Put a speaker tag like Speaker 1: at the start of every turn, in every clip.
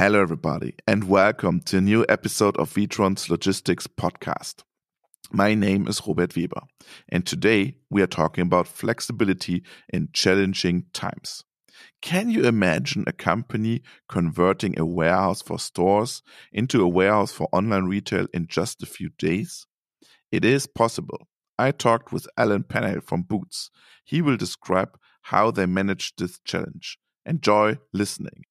Speaker 1: Hello, everybody, and welcome to a new episode of Witron's Logistics Podcast. My name is Robert Weber, and today we are talking about flexibility in challenging times. Can you imagine a company converting a warehouse for stores into a warehouse for online retail in just a few days? It is possible. I talked with Alan Penhale from Boots. He will describe how they managed this challenge. Enjoy listening.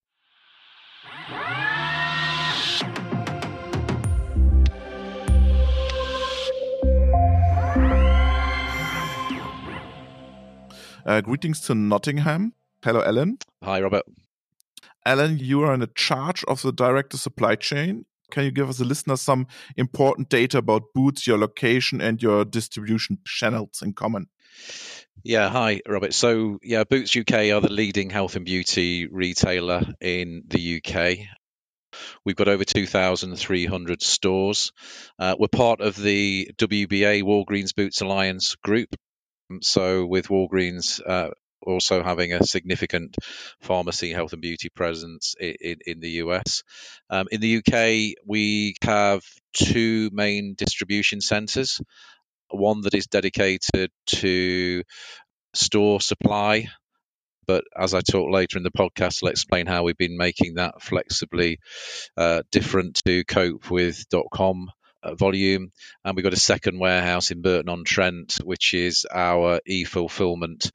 Speaker 1: Uh, greetings to Nottingham. Hello, Alan.
Speaker 2: Hi, Robert.
Speaker 1: Alan, you are in charge of the director supply chain. Can you give us, the listener, some important data about Boots, your location, and your distribution channels in common?
Speaker 2: Yeah, hi, Robert. So, yeah, Boots UK are the leading health and beauty retailer in the UK. We've got over 2,300 stores. Uh, we're part of the WBA Walgreens Boots Alliance group. So, with Walgreens uh, also having a significant pharmacy, health and beauty presence in, in, in the US. Um, in the UK, we have two main distribution centres one that is dedicated to store supply. But as I talk later in the podcast, I'll explain how we've been making that flexibly uh, different to cope with dot .com uh, volume. And we've got a second warehouse in Burton on Trent, which is our e-fulfillment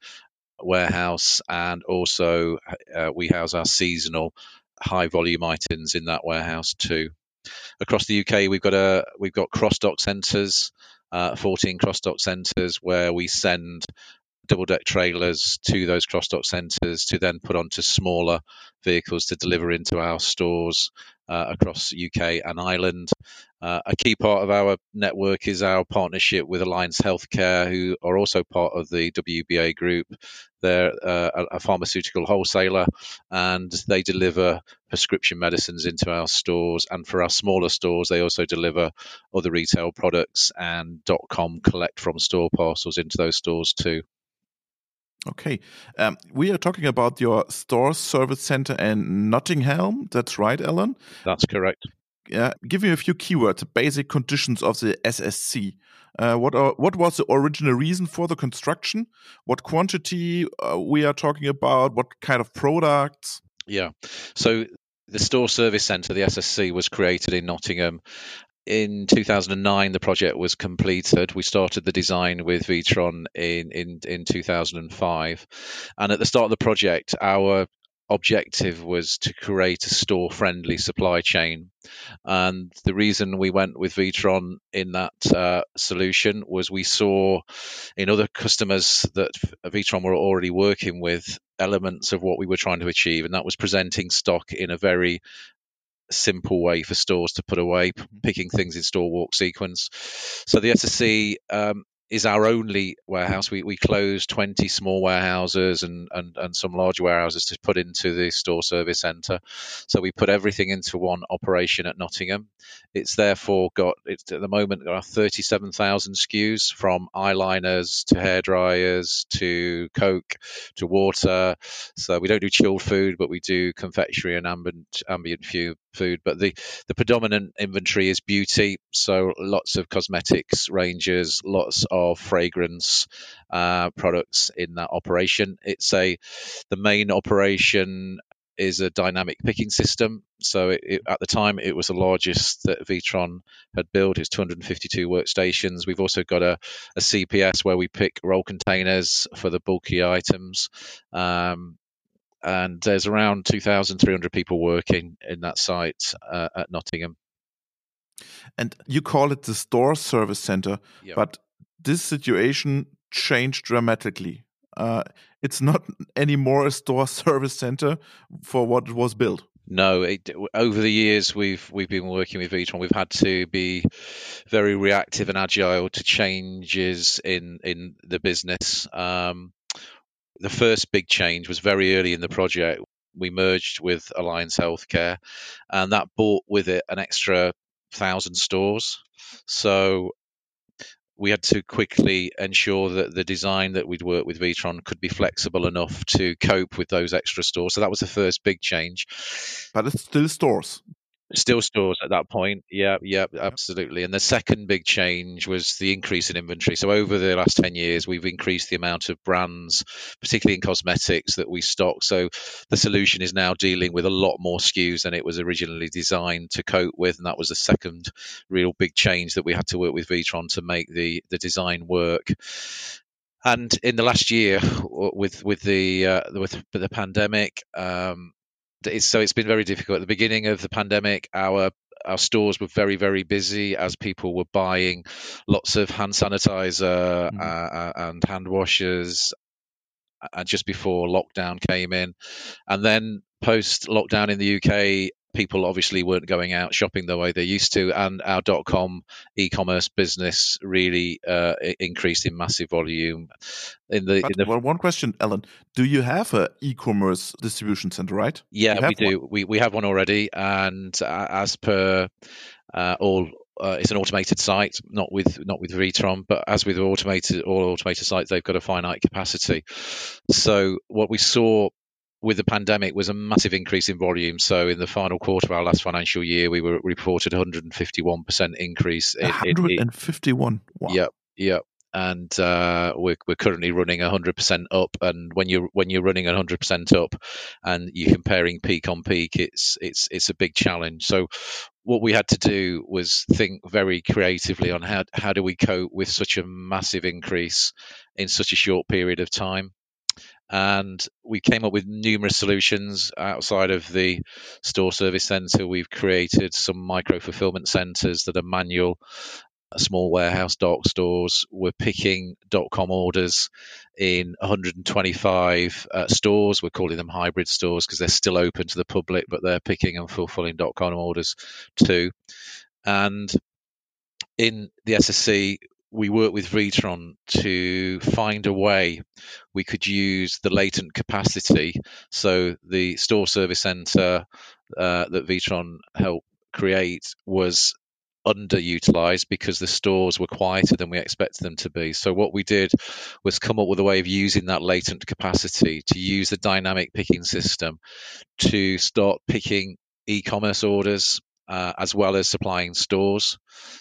Speaker 2: warehouse, and also uh, we house our seasonal high volume items in that warehouse too. Across the UK, we've got a we've got cross dock centres uh, 14 cross dock centres where we send double deck trailers to those cross dock centres to then put onto smaller vehicles to deliver into our stores uh, across UK and Ireland. Uh, a key part of our network is our partnership with Alliance Healthcare, who are also part of the WBA group. They're uh, a pharmaceutical wholesaler and they deliver prescription medicines into our stores. And for our smaller stores, they also deliver other retail products and dot .com collect from store parcels into those stores too.
Speaker 1: Okay. Um, we are talking about your store service center in Nottingham. That's right, Alan?
Speaker 2: That's correct.
Speaker 1: Yeah. Give me a few keywords, basic conditions of the SSC. Uh, what are, what was the original reason for the construction? What quantity uh, we are talking about? What kind of products?
Speaker 2: Yeah. So the store service centre, the SSC, was created in Nottingham in 2009 the project was completed. We started the design with Witron in, in in 2005 and at the start of the project our objective was to create a store friendly supply chain. And the reason we went with Witron in that uh, solution was we saw in other customers that Witron were already working with elements of what we were trying to achieve and that was presenting stock in a very simple way for stores to put away, picking things in store walk sequence. So the SSC um, is our only warehouse. We, we closed 20 small warehouses and, and, and some large warehouses to put into the store service centre. So we put everything into one operation at Nottingham. It's therefore got, it's at the moment, there are 37,000 SKUs from eyeliners to hair dryers to Coke to water. So we don't do chilled food, but we do confectionery and ambient, ambient food. Food, but the, the predominant inventory is beauty. So lots of cosmetics ranges, lots of fragrance uh, products in that operation. It's a the main operation is a dynamic picking system. So it, it, at the time, it was the largest that Witron had built. It's 252 workstations. We've also got a, a, CPS where we pick roll containers for the bulky items. Um, and there's around 2,300 people working in that site uh, at Nottingham.
Speaker 1: And you call it the store service center, yep. but this situation changed dramatically. Uh, it's not anymore a store service center for what was built.
Speaker 2: No, it, over the years we've we've been working with Witron. We've had to be very reactive and agile to changes in in the business. Um, the first big change was very early in the project. We merged with Alliance Healthcare, and that brought with it an extra thousand stores. So we had to quickly ensure that the design that we'd worked with Witron could be flexible enough to cope with those extra stores. So that was the first big change.
Speaker 1: But it's still stores.
Speaker 2: Still stores at that point. Yeah, yeah, absolutely. And the second big change was the increase in inventory. So over the last 10 years, we've increased the amount of brands, particularly in cosmetics, that we stock. So the solution is now dealing with a lot more SKUs than it was originally designed to cope with. And that was the second real big change that we had to work with Witron to make the, the design work. And in the last year, with with the uh, with the pandemic, um, it's, so it's been very difficult. At the beginning of the pandemic, our our stores were very very busy as people were buying lots of hand sanitizer mm-hmm. uh, and hand washers and uh, just before lockdown came in and then post lockdown in the UK people obviously weren't going out shopping the way they used to, and our dot com e-commerce business really uh, increased in massive volume. In the, in the
Speaker 1: well, one question, Alan, do you have a e-commerce distribution center, right?
Speaker 2: Yeah, we do. One? We we have one already, and uh, as per uh, all uh, it's an automated site, not with not with Witron, but as with automated all automated sites, they've got a finite capacity. So what we saw with the pandemic was a massive increase in volume. So in the final quarter of our last financial year, we were reported 151% increase.
Speaker 1: In, 151.
Speaker 2: wow. Yep. Yep. And uh, we're, we're currently running 100% up. And when you're when you're running 100% up, and you're comparing peak on peak, it's it's it's a big challenge. So what we had to do was think very creatively on how how do we cope with such a massive increase in such a short period of time and we came up with numerous solutions outside of the store service center. We've created some micro fulfillment centers that are manual, small warehouse dock stores. We're picking dot .com orders in 125 uh, stores. We're calling them hybrid stores because they're still open to the public, but they're picking and fulfilling dot .com orders too. And in the SSC, we worked with Witron to find a way we could use the latent capacity. So the store service center uh, that Witron helped create was underutilized because the stores were quieter than we expected them to be. So what we did was come up with a way of using that latent capacity to use the dynamic picking system to start picking e-commerce orders uh, as well as supplying stores.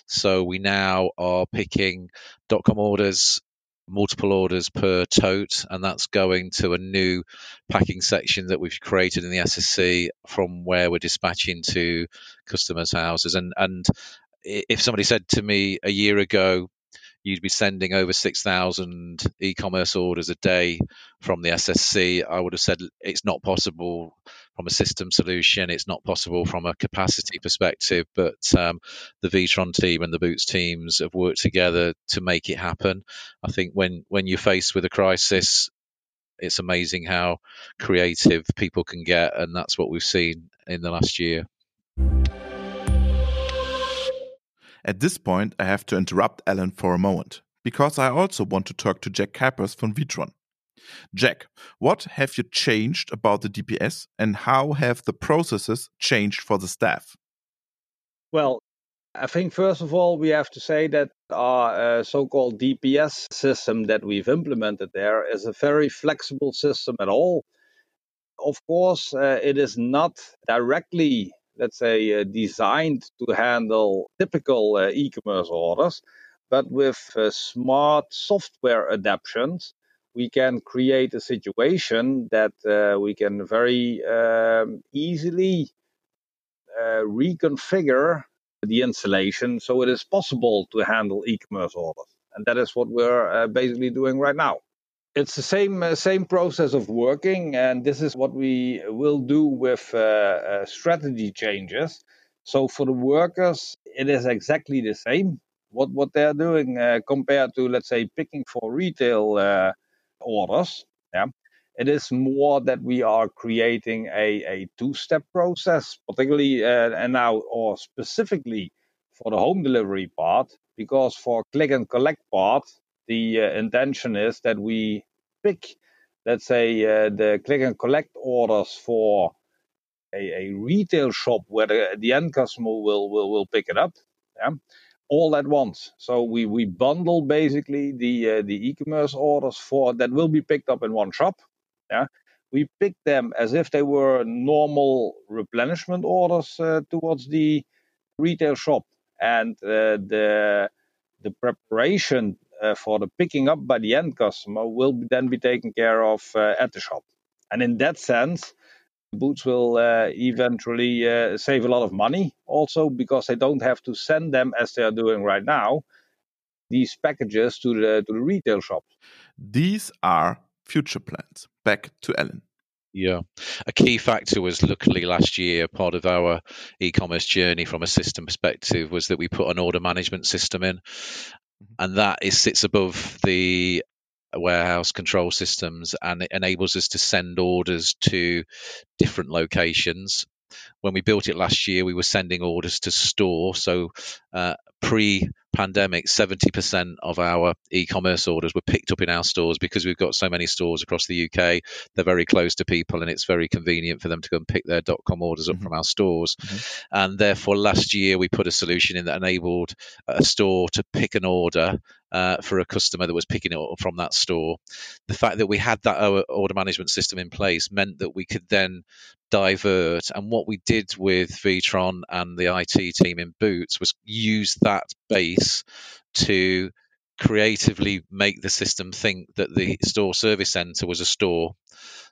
Speaker 2: So we now are picking dot .com orders, multiple orders per tote, and that's going to a new packing section that we've created in the SSC from where we're dispatching to customers' houses. And and if somebody said to me a year ago, you'd be sending over 6,000 e-commerce orders a day from the SSC, I would have said it's not possible from a system solution. It's not possible from a capacity perspective, but um, the Witron team and the Boots teams have worked together to make it happen. I think when when you're faced with a crisis, it's amazing how creative people can get, and that's what we've seen in the last year.
Speaker 1: At this point, I have to interrupt Alan for a moment, because I also want to talk to Jack Kuipers from Witron. Jack, what have you changed about the DPS and how have the processes changed for the staff?
Speaker 3: Well, I think first of all, we have to say that our uh, so called DPS system that we've implemented there is a very flexible system at all. Of course, uh, it is not directly, let's say, uh, designed to handle typical uh, e commerce orders, but with uh, smart software adaptations, we can create a situation that uh, we can very um, easily uh, reconfigure the installation so it is possible to handle e-commerce orders. And that is what we're uh, basically doing right now. It's the same uh, same process of working and this is what we will do with uh, uh, strategy changes. So for the workers it is exactly the same. What what they're doing compared to let's say picking for retail orders. Yeah. It is more that we are creating a, a two-step process, particularly uh, and now or specifically for the home delivery part, because for click and collect part, the uh, intention is that we pick, let's say, uh, the click and collect orders for a, a retail shop where the, the, end customer will, will will pick it up. Yeah? All at once. So we, we bundle basically the uh, the e-commerce orders for that will be picked up in one shop. Yeah, we pick them as if they were normal replenishment orders uh, towards the retail shop, and uh, the the preparation uh, for the picking up by the end customer will then be taken care of uh, at the shop. And in that sense, Boots will uh, eventually uh, save a lot of money also because they don't have to send them as they are doing right now these packages to the to the retail shops.
Speaker 1: These are future plans. Back to Alan.
Speaker 2: Yeah. A key factor was luckily last year, part of our e commerce journey from a system perspective was that we put an order management system in. Mm-hmm. And that is sits above the warehouse control systems and it enables us to send orders to different locations. When we built it last year, we were sending orders to store. So uh, pre pandemic, 70% of our e commerce orders were picked up in our stores because we've got so many stores across the UK. They're very close to people and it's very convenient for them to go and pick their dot com orders up mm-hmm. from our stores. Mm-hmm. And therefore, last year we put a solution in that enabled a store to pick an order uh, for a customer that was picking it up from that store. The fact that we had that order management system in place meant that we could then divert. And what we did with Witron and the IT team in Boots was use that base to creatively make the system think that the mm-hmm. store service center was a store.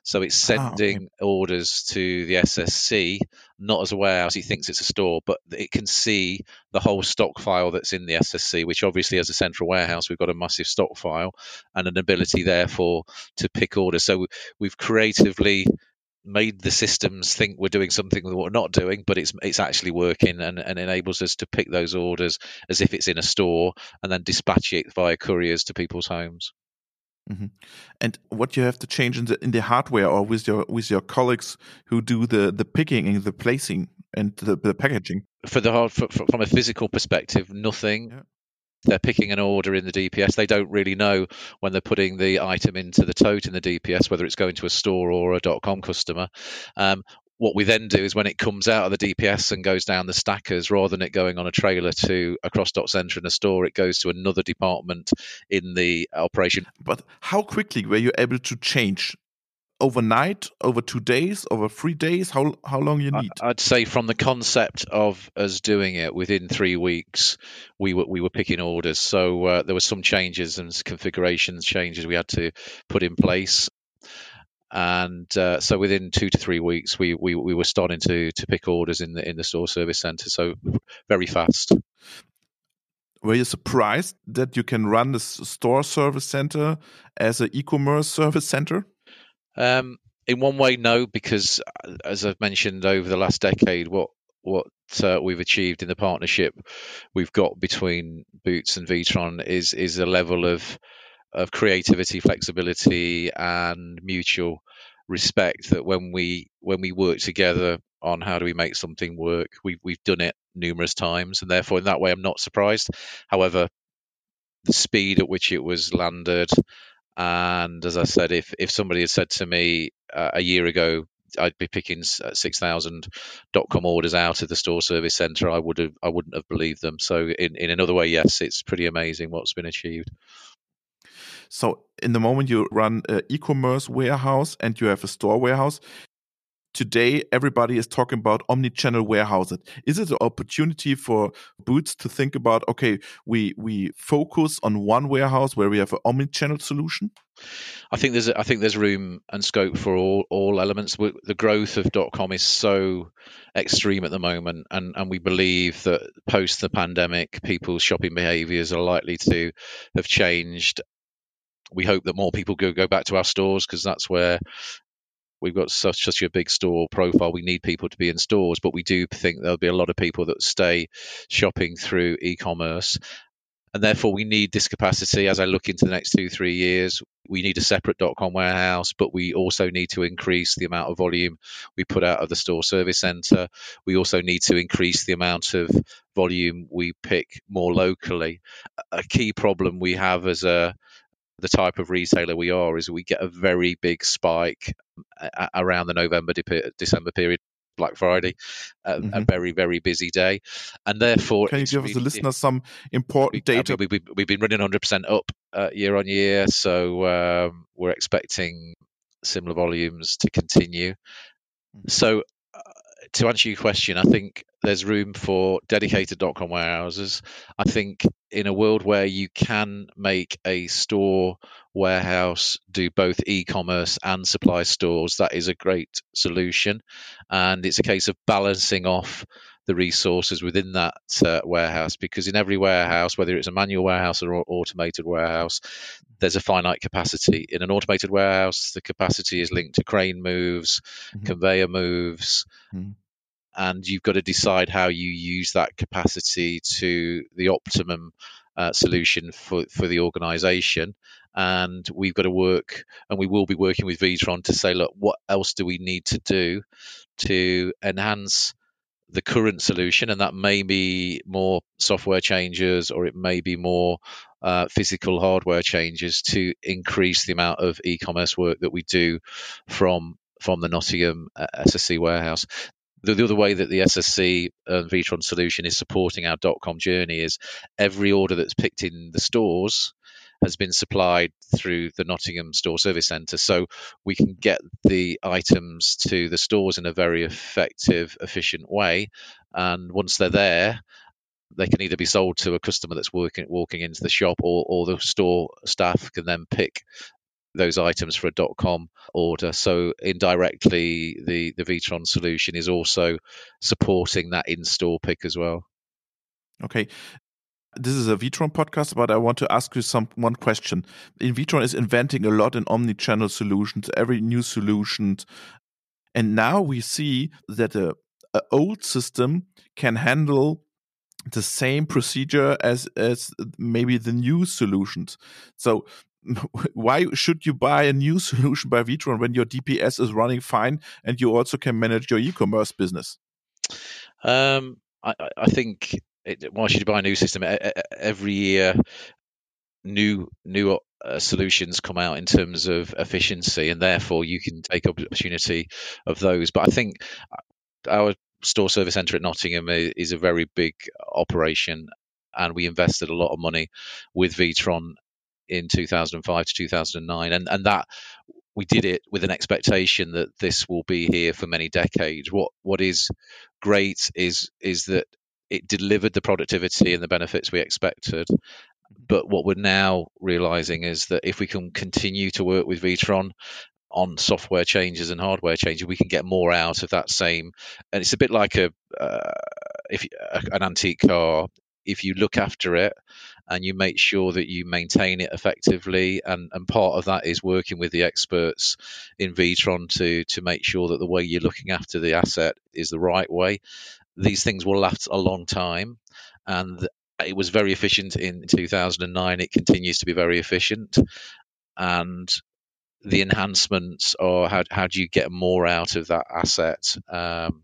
Speaker 2: So it's ah, sending oh, okay. orders to the SSC, not as a warehouse. He thinks it's a store, but it can see the whole stock file that's in the SSC, which obviously, as a central warehouse, we've got a massive stock file and an ability, therefore, to pick orders. So we've creatively made the systems think we're doing something that we're not doing, but it's it's actually working and, and enables us to pick those orders as if it's in a store and then dispatch it via couriers to people's homes.
Speaker 1: Mm-hmm. And what you have to change in the in the hardware or with your with your colleagues who do the the picking and the placing and the, the packaging
Speaker 2: for the hard for, for, from a physical perspective, nothing. Yeah they're picking an order in the DPS, they don't really know when they're putting the item into the tote in the DPS whether it's going to a store or a .com customer. Um, what we then do is when it comes out of the DPS and goes down the stackers, rather than it going on a trailer to a cross dock center in a store, it goes to another department in the operation.
Speaker 1: But how quickly were you able to change overnight, over two days, over three days? How how long you need?
Speaker 2: I'd say from the concept of us doing it within three weeks, we were we were picking orders. So uh, there were some changes and configurations changes we had to put in place. And uh, so within two to three weeks, we, we, we were starting to, to pick orders in the in the store service center. So very fast
Speaker 1: were you surprised that you can run the store service center as an e-commerce service center?
Speaker 2: Um, in one way, no, because uh, as I've mentioned over the last decade, what what uh, we've achieved in the partnership we've got between Boots and Witron is is a level of of creativity, flexibility, and mutual respect that when we when we work together on how do we make something work, we've we've done it numerous times, and therefore in that way I'm not surprised. However, the speed at which it was landed and as I said, if if somebody had said to me uh, a year ago I'd be picking uh, six thousand .com orders out of the store service center, I would have I wouldn't have believed them. So in in another way, yes, it's pretty amazing what's been achieved.
Speaker 1: So in the moment you run an e-commerce warehouse and you have a store warehouse, today everybody is talking about omni-channel warehouses is it an opportunity for boots to think about okay we we focus on one warehouse where we have an omni-channel solution
Speaker 2: I think there's I think there's room and scope for all all elements. The growth of .com is so extreme at the moment, and and we believe that post the pandemic, people's shopping behaviours are likely to have changed. We hope that more people go go back to our stores because that's where we've got such such a big store profile. We need people to be in stores, but we do think there'll be a lot of people that stay shopping through e-commerce. And therefore, we need this capacity as I look into the next two, three years. We need a separate dot .com warehouse, but we also need to increase the amount of volume we put out of the store service center. We also need to increase the amount of volume we pick more locally. A key problem we have as a the type of retailer we are is we get a very big spike around the November December period. Black Friday, a, mm-hmm. a very very busy day, and therefore
Speaker 1: can you give really, us the listeners some important we, data?
Speaker 2: I mean, we, have we, been running 100 percent up uh, year on year, so um, we're expecting similar volumes to continue. Mm-hmm. So to answer your question, I think there's room for dedicated .com warehouses. I think in a world where you can make a store warehouse do both e-commerce and supply stores, that is a great solution. And it's a case of balancing off the resources within that uh, warehouse because in every warehouse, whether it's a manual warehouse or an automated warehouse, there's a finite capacity. In an automated warehouse, the capacity is linked to crane moves, mm-hmm. conveyor moves, mm-hmm and you've got to decide how you use that capacity to the optimum uh, solution for, for the organization. And we've got to work, and we will be working with Witron to say, look, what else do we need to do to enhance the current solution? And that may be more software changes, or it may be more uh, physical hardware changes to increase the amount of e-commerce work that we do from from the Nottingham uh, SSC warehouse the, the other way that the SSC and uh, Witron solution is supporting our dot .com journey is every order that's picked in the stores has been supplied through the Nottingham Store Service Centre. So we can get the items to the stores in a very effective, efficient way. And once they're there, they can either be sold to a customer that's working walking into the shop or, or the store staff can then pick those items for a dot .com order. So indirectly, the the Witron solution is also supporting that in-store pick as well.
Speaker 1: Okay. This is a Witron podcast, but I want to ask you some one question. In Witron is inventing a lot in omni-channel solutions, every new solution, and now we see that a, a old system can handle the same procedure as as maybe the new solutions. So why should you buy a new solution by Witron when your DPS is running fine and you also can manage your e-commerce business?
Speaker 2: Um, I, I, think it, why should you buy a new system every year? New new uh, solutions come out in terms of efficiency, and therefore you can take opportunity of those. But I think uh, our store service center at Nottingham is a very big operation, and we invested a lot of money with Witron in 2005 to 2009, and and that we did it with an expectation that this will be here for many decades. What what is great is is that it delivered the productivity and the benefits we expected. But what we're now realizing is that if we can continue to work with Witron on software changes and hardware changes, we can get more out of that same. And it's a bit like a uh, if an antique car. If you look after it and you make sure that you maintain it effectively. And, and part of that is working with the experts in Witron to to make sure that the way you're looking after the asset is the right way. These things will last a long time, and it was very efficient in 2009. It continues to be very efficient, and the enhancements or how how do you get more out of that asset? Um,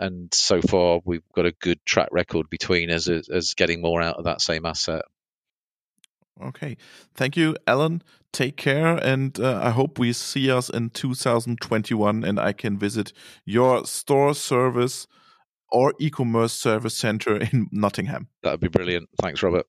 Speaker 2: and so far we've got a good track record between us as, as getting more out of that same asset.
Speaker 1: Okay, thank you, Alan. Take care, and uh, I hope we see us in 2021, and I can visit your store service or e-commerce service center in Nottingham.
Speaker 2: That would be brilliant. Thanks, Robert.